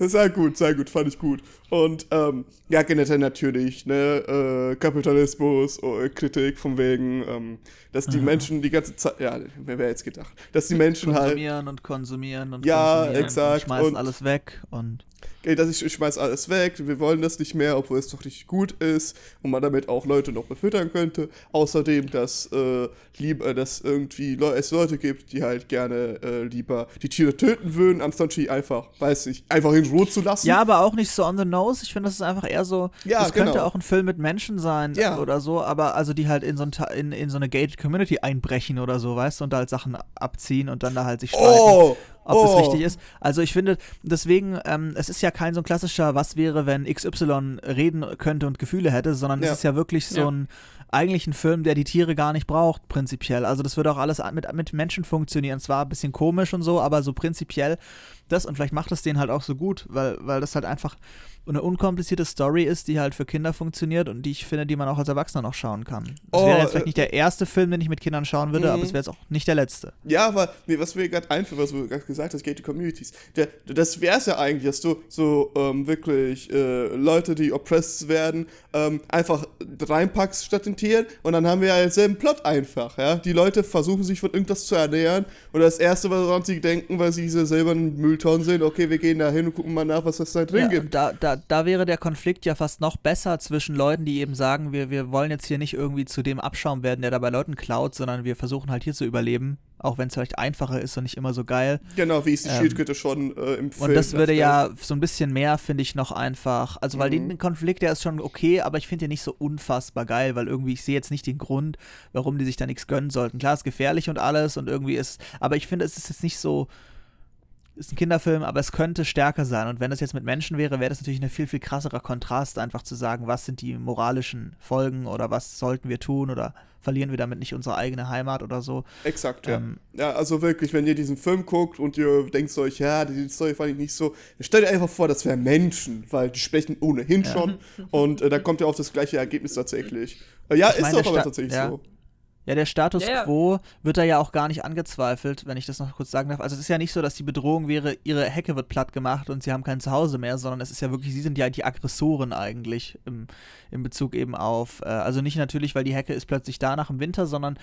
sehr gut, sehr gut, fand ich gut. Und ähm, ja, generell natürlich, ne, äh, Kapitalismus, äh, Kritik von wegen, ähm, dass die Aha. Menschen die ganze Zeit, ja, wer wäre jetzt gedacht, dass die Menschen
konsumieren
halt.
Konsumieren und konsumieren und
ja,
konsumieren
exakt.
Und schmeißen und alles weg und
ey, dass ich, ich schmeiß alles weg, wir wollen das nicht mehr, obwohl es doch richtig gut ist und man damit auch Leute noch befüttern könnte. Außerdem, dass, äh, lieber, dass irgendwie Le es Leute gibt, die halt gerne äh, lieber die Tiere töten würden, anstatt die einfach, weiß nicht, einfach in Ruhe zu lassen.
Ja, aber auch nicht so on the nose. Ich finde, das ist einfach eher so,
ja,
das
genau.
könnte auch ein Film mit Menschen sein
ja.
oder so, aber also die halt in so, ein, in, in so eine gated Community einbrechen oder so, weißt du, und da halt Sachen abziehen und dann da halt sich streiten.
Oh,
ob
oh.
das richtig ist. Also ich finde, deswegen, ähm, es ist ja kein so ein klassischer, was wäre, wenn XY reden könnte und Gefühle hätte, sondern
Ja.
es ist ja wirklich so
Ja.
ein eigentlich ein Film, der die Tiere gar nicht braucht, prinzipiell. Also das würde auch alles mit, mit Menschen funktionieren. Zwar ein bisschen komisch und so, aber so prinzipiell das und vielleicht macht es den halt auch so gut, weil, weil das halt einfach eine unkomplizierte Story ist, die halt für Kinder funktioniert und die ich finde, die man auch als Erwachsener noch schauen kann. Das
Oh,
wäre jetzt vielleicht
äh,
nicht der erste Film, den ich mit Kindern schauen würde,
Mhm.
aber es wäre jetzt auch nicht der letzte.
Ja, aber nee, was mir gerade einfällt, was du gerade gesagt hast, Gated Communities, der, das wäre es ja eigentlich, dass du so ähm, wirklich äh, Leute, die oppressed werden, ähm, einfach reinpackst statt den Tieren und dann haben wir ja denselben Plot einfach, ja. Die Leute versuchen sich von irgendwas zu ernähren und das Erste, woran sie denken, weil sie diese silbernen Mülltonnen sehen, okay, wir gehen da hin und gucken mal nach, was es da drin
Ja,
gibt.
und da, da, da wäre der Konflikt ja fast noch besser zwischen Leuten, die eben sagen, wir, wir wollen jetzt hier nicht irgendwie zu dem Abschaum werden, der da bei Leuten klaut, sondern wir versuchen halt hier zu überleben, auch wenn es vielleicht einfacher ist und nicht immer so geil.
Genau, wie es die
Ähm,
Schildkröte schon äh, im Film
Und das würde ja so ein bisschen mehr, finde ich, noch einfach. Also, weil
Mhm.
den Konflikt, der ist schon okay, aber ich finde den nicht so unfassbar geil, weil irgendwie, ich sehe jetzt nicht den Grund, warum die sich da nichts gönnen sollten. Klar, ist gefährlich und alles und irgendwie ist, aber ich finde, es ist jetzt nicht so. Ist ein Kinderfilm, aber es könnte stärker sein. Und wenn das jetzt mit Menschen wäre, wäre das natürlich ein viel, viel krasserer Kontrast, einfach zu sagen, was sind die moralischen Folgen oder was sollten wir tun oder verlieren wir damit nicht unsere eigene Heimat oder so.
Exakt, ja.
Ähm,
ja, also wirklich, wenn ihr diesen Film guckt und ihr denkt euch, ja, die Story fand ich nicht so, stellt ihr einfach vor, das wären Menschen, weil die sprechen ohnehin
Ja.
schon (laughs) und äh, da kommt ihr auf das gleiche Ergebnis tatsächlich. Äh, ja,
Ich
ist
meine,
doch aber tatsächlich
ja.
so.
Ja, der Status
Ja, ja.
quo wird da ja auch gar nicht angezweifelt, wenn ich das noch kurz sagen darf. Also es ist ja nicht so, dass die Bedrohung wäre, ihre Hecke wird platt gemacht und sie haben kein Zuhause mehr, sondern es ist ja wirklich, sie sind ja die Aggressoren eigentlich im, im Bezug eben auf, äh, also nicht natürlich, weil die Hecke ist plötzlich da nach dem Winter, sondern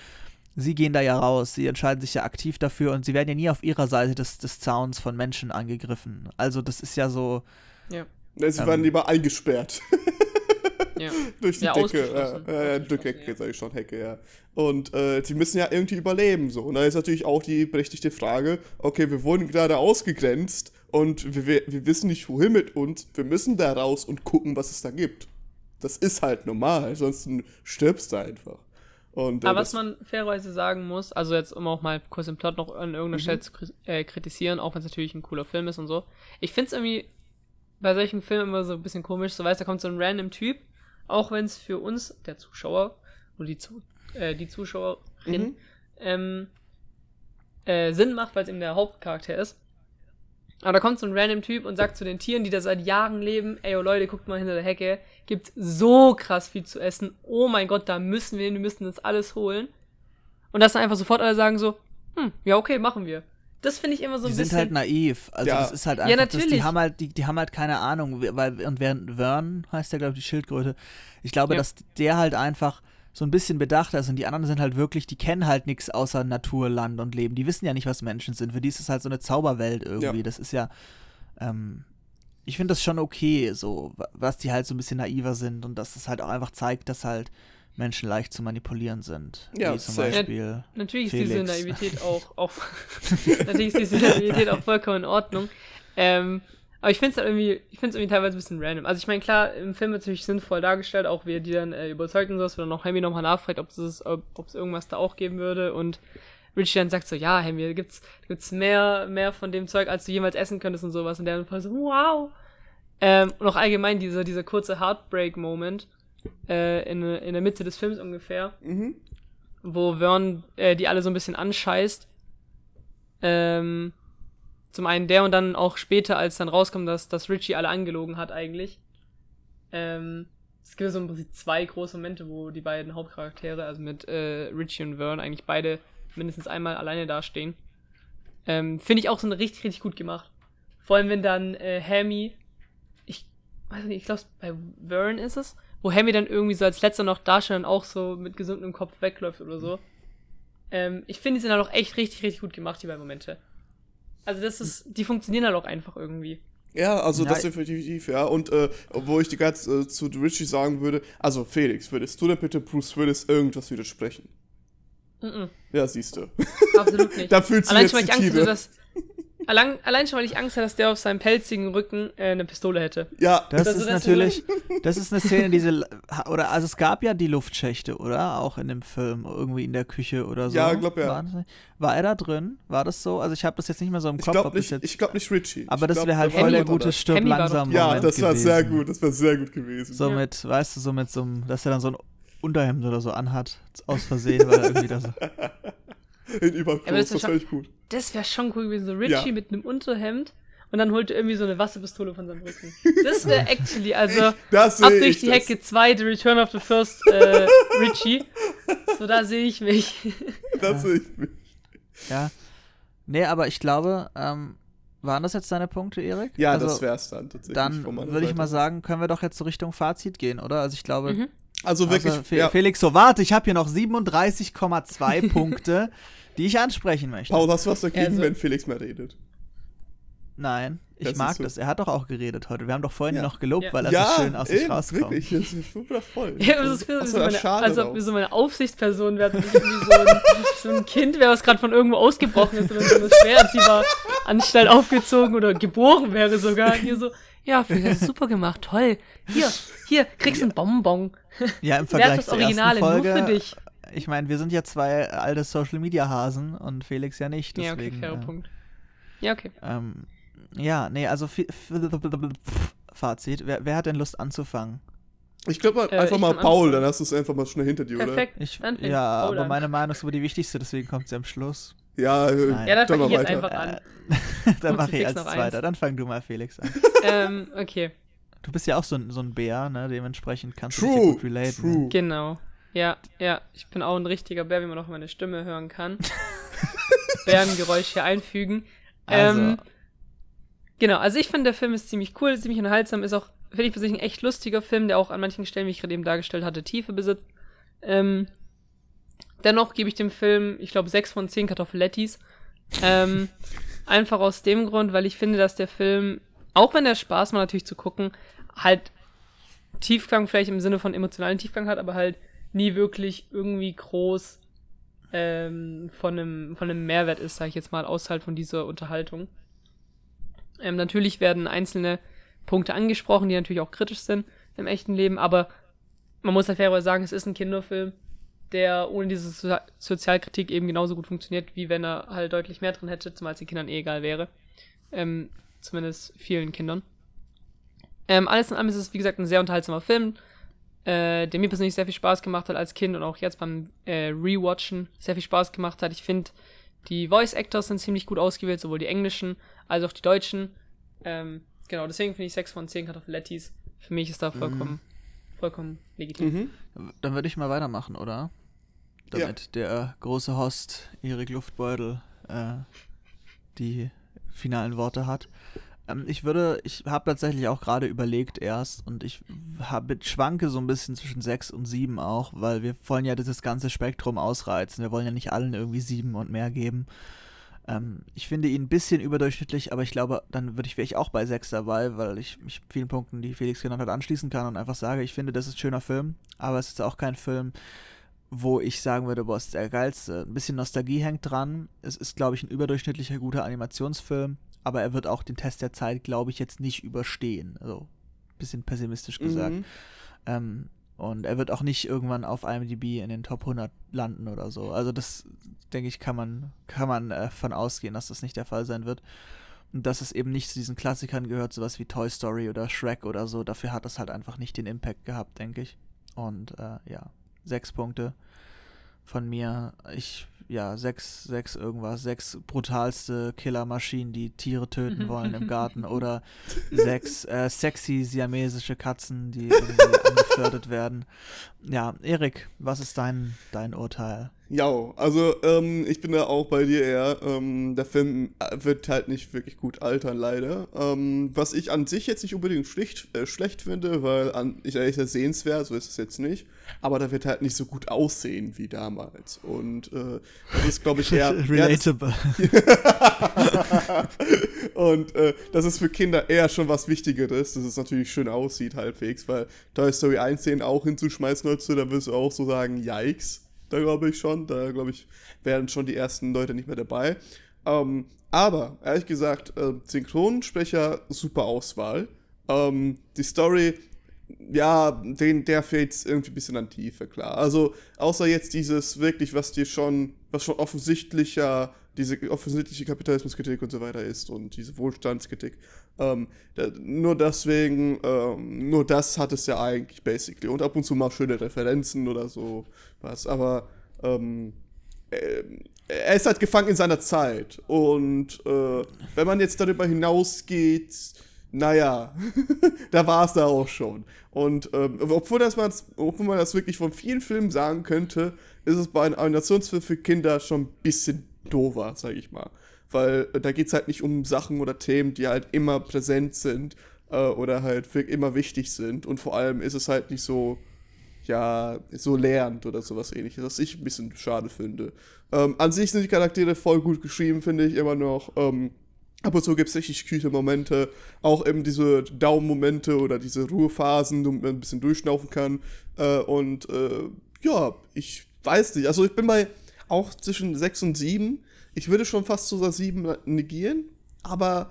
sie gehen da ja raus, sie entscheiden sich ja aktiv dafür und sie werden ja nie auf ihrer Seite des, des Zauns von Menschen angegriffen. Also das ist ja so,
Ja.
Sie
Ähm.
werden lieber eingesperrt (laughs)
Ja. (laughs)
durch die
Ja,
Decke. ja, ja, durch Hecke,
ja.
sag ich schon, Hecke, ja. Und äh, sie müssen ja irgendwie überleben, so. Und da ist natürlich auch die berechtigte Frage, okay, wir wurden gerade ausgegrenzt und wir, wir, wissen nicht, wohin mit uns. Wir müssen da raus und gucken, was es da gibt. Das ist halt normal, sonst stirbst du einfach. Und, äh,
Aber was man fairerweise sagen muss, also jetzt um auch mal kurz den Plot noch an irgendeiner
Mhm.
Stelle zu kri- äh, kritisieren, auch wenn es natürlich ein cooler Film ist und so. Ich finde es irgendwie bei solchen Filmen immer so ein bisschen komisch, so weißt, da kommt so ein random Typ, auch wenn es für uns, der Zuschauer, oder die, Zu äh, die Zuschauerin,
Mhm.
ähm, äh, Sinn macht, weil es eben der Hauptcharakter ist. Aber da kommt so ein random Typ und sagt zu den Tieren, die da seit Jahren leben, ey, oh Leute, guckt mal hinter der Hecke, gibt so krass viel zu essen. Oh mein Gott, da müssen wir hin, wir müssen das alles holen. Und dass dann einfach sofort alle sagen so, hm, ja okay, machen wir. Das finde ich immer so ein
die
bisschen.
sind halt naiv. Also
Ja.
das ist halt
Ja,
einfach, das, die
natürlich.
haben halt, die, die haben halt keine Ahnung, weil und während Vern heißt der glaube ich die Schildkröte. Ich glaube,
Ja.
dass der halt einfach so ein bisschen bedachter ist und die anderen sind halt wirklich, die kennen halt nichts außer Natur, Land und Leben. Die wissen ja nicht, was Menschen sind. Für die ist es halt so eine Zauberwelt irgendwie.
Ja.
Das ist ja, ähm, ich finde das schon okay, so, wa- was die halt so ein bisschen naiver sind und dass es halt auch einfach zeigt, dass halt Menschen leicht zu manipulieren sind.
Ja,
Wie zum
safe.
Beispiel.
Natürlich ist diese
Felix.
Naivität (laughs) auch, auch (laughs) natürlich ist diese Naivität auch vollkommen in Ordnung. Ähm, aber ich finde es halt irgendwie, ich finde es irgendwie teilweise ein bisschen random. Also ich meine, klar, im Film wird es natürlich sinnvoll dargestellt, auch wie er die dann äh, überzeugt und sowas, wo dann noch Hammy nochmal nachfragt, ob es ob es irgendwas da auch geben würde und Richie dann sagt so, ja, Hammy, da gibt's, da gibt's mehr, mehr von dem Zeug, als du jemals essen könntest und sowas. Und der dann voll so, wow. Ähm, und auch allgemein dieser, dieser kurze Heartbreak-Moment äh, in, in der Mitte des Films ungefähr
Mhm.
wo Vern äh, die alle so ein bisschen anscheißt. Ähm, zum einen der und dann auch später, als dann rauskommt, dass, dass Richie alle angelogen hat eigentlich. Ähm, es gibt so im Prinzip zwei große Momente, wo die beiden Hauptcharaktere, also mit äh, Richie und Vern, eigentlich beide mindestens einmal alleine dastehen. Ähm, Finde ich auch so richtig, richtig gut gemacht. Vor allem, wenn dann äh, Hammy, ich weiß nicht, ich glaube, bei Vern ist es, wo Hammy dann irgendwie so als letzter noch dasteht und auch so mit gesunkenem Kopf wegläuft oder so. Ähm, ich finde, die sind halt auch echt richtig, richtig gut gemacht, die beiden Momente. Also das ist, die funktionieren halt auch einfach irgendwie.
Ja, also
Ja,
das definitiv, ja. Und äh, wo ich die ganze äh, zu Richie sagen würde, also Felix, würdest du denn bitte Bruce Willis irgendwas widersprechen?
Mhm,
Ja, siehst du.
absolut nicht. (laughs)
da fühlst du
allein
jetzt
schon, weil
die
ich Angst hatte, dass. Allein, allein schon, weil ich Angst hatte, dass der auf seinem pelzigen Rücken äh, eine Pistole hätte.
Ja,
Das,
Das
ist natürlich, (laughs) das ist eine Szene, diese, oder, also es gab ja die Luftschächte, oder? Auch in dem Film, irgendwie in der Küche oder so.
Ja, glaub ja.
War, war er da drin? War das so? Also ich habe das jetzt nicht mehr so im
ich
Kopf,
glaube
ob das
nicht,
jetzt,
ich glaub nicht Richie.
aber
Ich
das wäre halt voll der gute. Stirb langsam
Ja, das war
gewesen.
sehr gut, das war sehr gut gewesen.
So
Ja.
mit, weißt du, so mit so einem, dass er dann so ein Unterhemd oder so anhat, aus Versehen, weil er irgendwie da so, (laughs)
In Überkurs,
Ja, das
echt gut.
Das wäre schon cool gewesen. So Richie
Ja.
mit einem Unterhemd und dann holt er irgendwie so eine Wasserpistole von seinem Rücken. Das wäre (laughs) actually, also
Das
ab
sehe
durch
ich
die
das.
Hecke 2, The Return of the First äh, (laughs) Richie. So, da sehe ich mich. (laughs)
Das sehe ich.
ja. Nee, aber ich glaube, ähm, waren das jetzt deine Punkte, Erik?
Ja,
also,
das wär's dann tatsächlich.
Dann würde ich mal sagen, können wir doch jetzt so Richtung Fazit gehen, oder? Also ich glaube,
Mhm.
Also wirklich,
Also, Fe
ja,
Felix, so warte, ich habe hier noch 37,2 (laughs) Punkte, die ich ansprechen möchte.
Paul, hast du was dagegen,
Also-
wenn Felix mehr redet?
Nein, ich
Das
mag
so.
das. Er hat doch auch geredet heute. Wir haben doch vorhin
Ja.
noch gelobt,
Ja.
weil er
ja,
so schön aus sich rauskommt.
wirklich, das ist super voll.
Ja, aber das ist
Aus
so meine,
Schale
als ob wir so meine Aufsichtsperson irgendwie so ein, (laughs) so ein Kind wäre, was gerade von irgendwo ausgebrochen ist oder in so eine Schwererzieheranstalt aufgezogen oder geboren wäre sogar. Hier so, ja, Felix, super gemacht, toll. Hier, hier, kriegst einen Bonbon.
Ja, im (laughs) Vergleich
das
zur
Originale,
ersten Folge.
nur für dich.
Ich meine, wir sind ja zwei alte Social Media Hasen und Felix ja nicht.
Ja, okay,
Deswegen,
fairer
äh,
Punkt. Ja, okay.
Ähm, ja, nee, also Fazit. Wer, wer hat denn Lust anzufangen?
Ich glaube
Äh,
einfach
ich
mal Paul, dann hast du es einfach mal schnell hinter dir,
Perfekt.
Ich,
Dann
ja,
Paul
aber
an.
meine Meinung ist über die wichtigste, deswegen kommt sie am Schluss.
oder? Ja, äh,
Nein.
Ja, dann fange ich jetzt
weiter.
einfach an. (laughs)
Dann mache ich als Zweiter.
eins.
Dann fang du mal, Felix, an. (laughs)
ähm, okay.
Du bist ja auch so ein, so ein Bär, ne? Dementsprechend kannst du dich
True,
gut relaten.
true.
Ne?
Genau. Ja, ja, ich bin auch ein richtiger Bär, wie man auch meine Stimme hören kann. (laughs) Bärengeräusch hier einfügen.
Also,
Ähm, genau, also ich finde, der Film ist ziemlich cool, ziemlich unterhaltsam, ist auch, finde ich persönlich ein echt lustiger Film, der auch an manchen Stellen, wie ich gerade eben dargestellt hatte, Tiefe besitzt. Ähm, dennoch gebe ich dem Film, ich glaube, 6 von 10 Kartoffelettis. Ähm, (laughs) einfach aus dem Grund, weil ich finde, dass der Film, auch wenn der Spaß macht natürlich zu gucken, halt Tiefgang vielleicht im Sinne von emotionalen Tiefgang hat, aber halt nie wirklich irgendwie groß ähm, von, einem, von einem Mehrwert ist, sage ich jetzt mal, außerhalb von dieser Unterhaltung. Ähm, natürlich werden einzelne Punkte angesprochen, die natürlich auch kritisch sind im echten Leben, aber man muss halt fairerweise sagen, es ist ein Kinderfilm, der ohne diese so Sozialkritik eben genauso gut funktioniert, wie wenn er halt deutlich mehr drin hätte, zumal es den Kindern eh egal wäre. Ähm, zumindest vielen Kindern. Ähm, alles in allem ist es, wie gesagt, ein sehr unterhaltsamer Film, äh, der mir persönlich sehr viel Spaß gemacht hat als Kind und auch jetzt beim äh, Rewatchen sehr viel Spaß gemacht hat. Ich finde, die Voice Actors sind ziemlich gut ausgewählt, sowohl die englischen als auch die deutschen. Ähm, genau, deswegen finde ich 6 von 10 Kartoffelettis. Für mich ist da vollkommen, vollkommen legitim.
Mhm.
dann würde ich mal weitermachen, oder? Damit der große Host Erik Luftbeutel äh, die finalen Worte hat. Ähm, ich würde, ich habe tatsächlich auch gerade überlegt erst und ich hab, schwanke so ein bisschen zwischen 6 und 7 auch, weil wir wollen ja dieses ganze Spektrum ausreizen. Wir wollen ja nicht allen irgendwie 7 und mehr geben. Ähm, ich finde ihn ein bisschen überdurchschnittlich, aber ich glaube, dann würde ich, wäre ich auch bei 6 dabei, weil ich mich vielen Punkten, die Felix genannt hat, anschließen kann und einfach sage, ich finde, das ist ein schöner Film, aber es ist auch kein Film, wo ich sagen würde, boah, ist der geilste. Ein bisschen Nostalgie hängt dran. Es ist, glaube ich, ein überdurchschnittlicher guter Animationsfilm, aber er wird auch den Test der Zeit, glaube ich, jetzt nicht überstehen. Also, ein bisschen pessimistisch gesagt. Mhm. Ähm, und er wird auch nicht irgendwann auf IMDb in den Top 100 landen oder so. Also das, denke ich, kann man, kann man äh, von ausgehen, dass das nicht der Fall sein wird. Und dass es eben nicht zu diesen Klassikern gehört, sowas wie Toy Story oder Shrek oder so. Dafür hat das halt einfach nicht den Impact gehabt, denke ich. Und äh, ja, sechs Punkte von mir. Ich ja, sechs, sechs irgendwas, sechs brutalste Killermaschinen, die Tiere töten wollen im Garten (laughs) oder sechs äh, sexy siamesische Katzen, die irgendwie angeflirtet werden. Ja, Erik, was ist dein, dein Urteil?
Ja, also ähm, ich bin da auch bei dir eher. Ähm, der Film äh, wird halt nicht wirklich gut altern, leider. Ähm, was ich an sich jetzt nicht unbedingt schlicht, äh, schlecht finde, weil an, ich ist ja sehenswert, so ist es jetzt nicht. Aber da wird halt nicht so gut aussehen wie damals. Und äh, das ist, glaube ich, eher. (laughs)
Relatable. (laughs)
und äh, das ist für Kinder eher schon was Wichtigeres, dass es natürlich schön aussieht, halbwegs, weil Toy Story 1 den auch hinzuschmeißen, da wirst du auch so sagen, yikes da glaube ich schon. Da glaube ich, wären schon die ersten Leute nicht mehr dabei. Ähm, aber, ehrlich gesagt, äh, Synchronsprecher, super Auswahl. Ähm, die Story, ja, den, der fehlt irgendwie ein bisschen an Tiefe, klar. Also, außer jetzt dieses wirklich, was dir schon, was schon offensichtlicher, diese offensichtliche Kapitalismuskritik und so weiter ist und diese Wohlstandskritik. Ähm, da, nur deswegen, ähm, nur das hat es ja eigentlich basically. Und ab und zu mal schöne Referenzen oder so was. Aber ähm, äh, er ist halt gefangen in seiner Zeit. Und äh, wenn man jetzt darüber hinausgeht, naja, (laughs) da war es da auch schon. Und ähm, obwohl, das man, obwohl man das wirklich von vielen Filmen sagen könnte, ist es bei einem Animationsfilm für Kinder schon ein bisschen dover, sag ich mal weil äh, da geht es halt nicht um Sachen oder Themen, die halt immer präsent sind äh, oder halt immer wichtig sind. Und vor allem ist es halt nicht so, ja, so lehrend oder sowas ähnliches, was ich ein bisschen schade finde. Ähm, an sich sind die Charaktere voll gut geschrieben, finde ich immer noch. Ähm, ab und zu gibt es richtig kühle Momente, auch eben diese Daumenmomente oder diese Ruhephasen, wo man ein bisschen durchschnaufen kann. Äh, und äh, ja, ich weiß nicht. Also ich bin bei auch zwischen 6 und 7. Ich würde schon fast zu 7 negieren, aber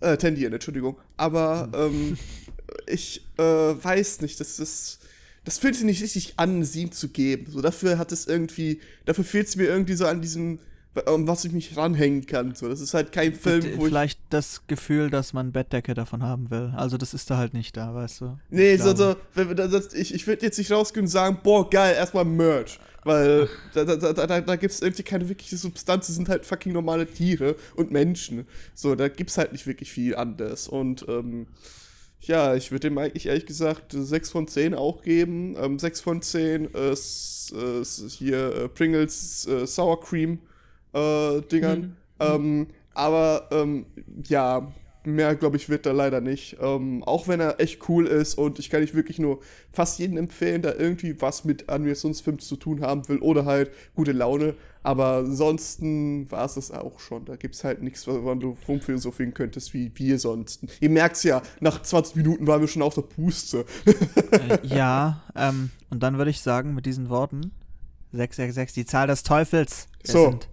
äh, tendieren, Entschuldigung. Aber ähm, (laughs) ich äh, weiß nicht, das ist. Das fühlt sich nicht richtig an, 7 zu geben. So, dafür hat es irgendwie. Dafür fehlt es mir irgendwie so an diesem um was ich mich ranhängen kann. So, das ist halt kein Film,
wo Vielleicht das Gefühl, dass man Bettdecke davon haben will. Also das ist da halt nicht da, weißt du.
Nee, so, so, ich, ich würde jetzt nicht rausgehen und sagen, boah, geil, erstmal Merch. Weil da, da, da, da, gibt es irgendwie keine wirkliche Substanz, das sind halt fucking normale Tiere und Menschen. So, da gibt es halt nicht wirklich viel anderes. Und ähm, ja, ich würde dem eigentlich ehrlich gesagt 6 von 10 auch geben. Ähm, 6 von 10 ist, ist hier äh, Pringles äh, Sour Cream äh, Dingern. Mhm. Ähm, aber ähm, ja, mehr, glaube ich, wird da leider nicht. Ähm, auch wenn er echt cool ist und ich kann nicht wirklich nur fast jeden empfehlen, der irgendwie was mit Animationsfilmen zu tun haben will oder halt gute Laune. Aber ansonsten war es das auch schon. Da gibt es halt nichts, woran du rumphilosophieren könntest, wie wir sonst. Ihr merkt es ja, nach 20 Minuten waren wir schon auf der Puste.
äh, ja, ähm, und dann würde ich sagen, mit diesen Worten, 666, die Zahl des Teufels. Wir so. sind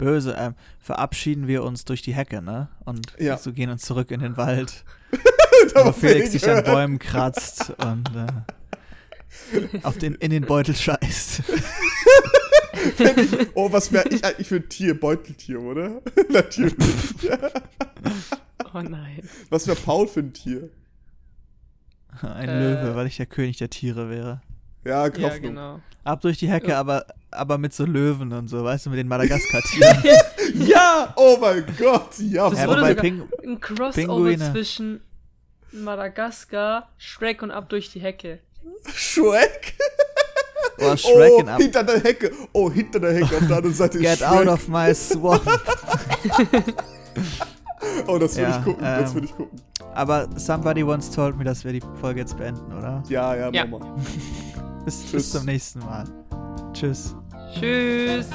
böse, ähm, verabschieden wir uns durch die Hecke, ne? Und ja. so gehen uns zurück in den Wald. (laughs) wo Felix sich an Bäumen kratzt und äh, auf den, in den Beutel scheißt.
ich, oh, was wäre ich eigentlich für ein Tier? Beuteltier, oder? (laughs) Natürlich.
oh nein.
Was wäre Paul für ein Tier?
Ein äh, Löwe, weil ich der König der Tiere wäre.
Ja, ja genau.
Ab durch die Hecke, aber, aber mit so Löwen und so, weißt du, mit den Madagaskar-Tieren. (laughs)
ja, oh mein Gott, ja.
Das ja, wurde sogar Ping ein Crossover Pinguine. zwischen Madagaskar, Shrek und Ab durch die Hecke.
Shrek?
Oh, Shrek oh,
ab. hinter der Hecke. Oh, hinter der Hecke auf der anderen Seite (laughs)
Get
ist
Shrek. out of my swamp. (laughs)
Oh, das würde
Ja,
ich gucken, das
ähm,
würde ich gucken.
Aber somebody once told me, dass wir die Folge jetzt beenden, oder?
Ja, ja,
Ja.
Mama.
Bis, bis zum nächsten Mal. Tschüss.
Tschüss.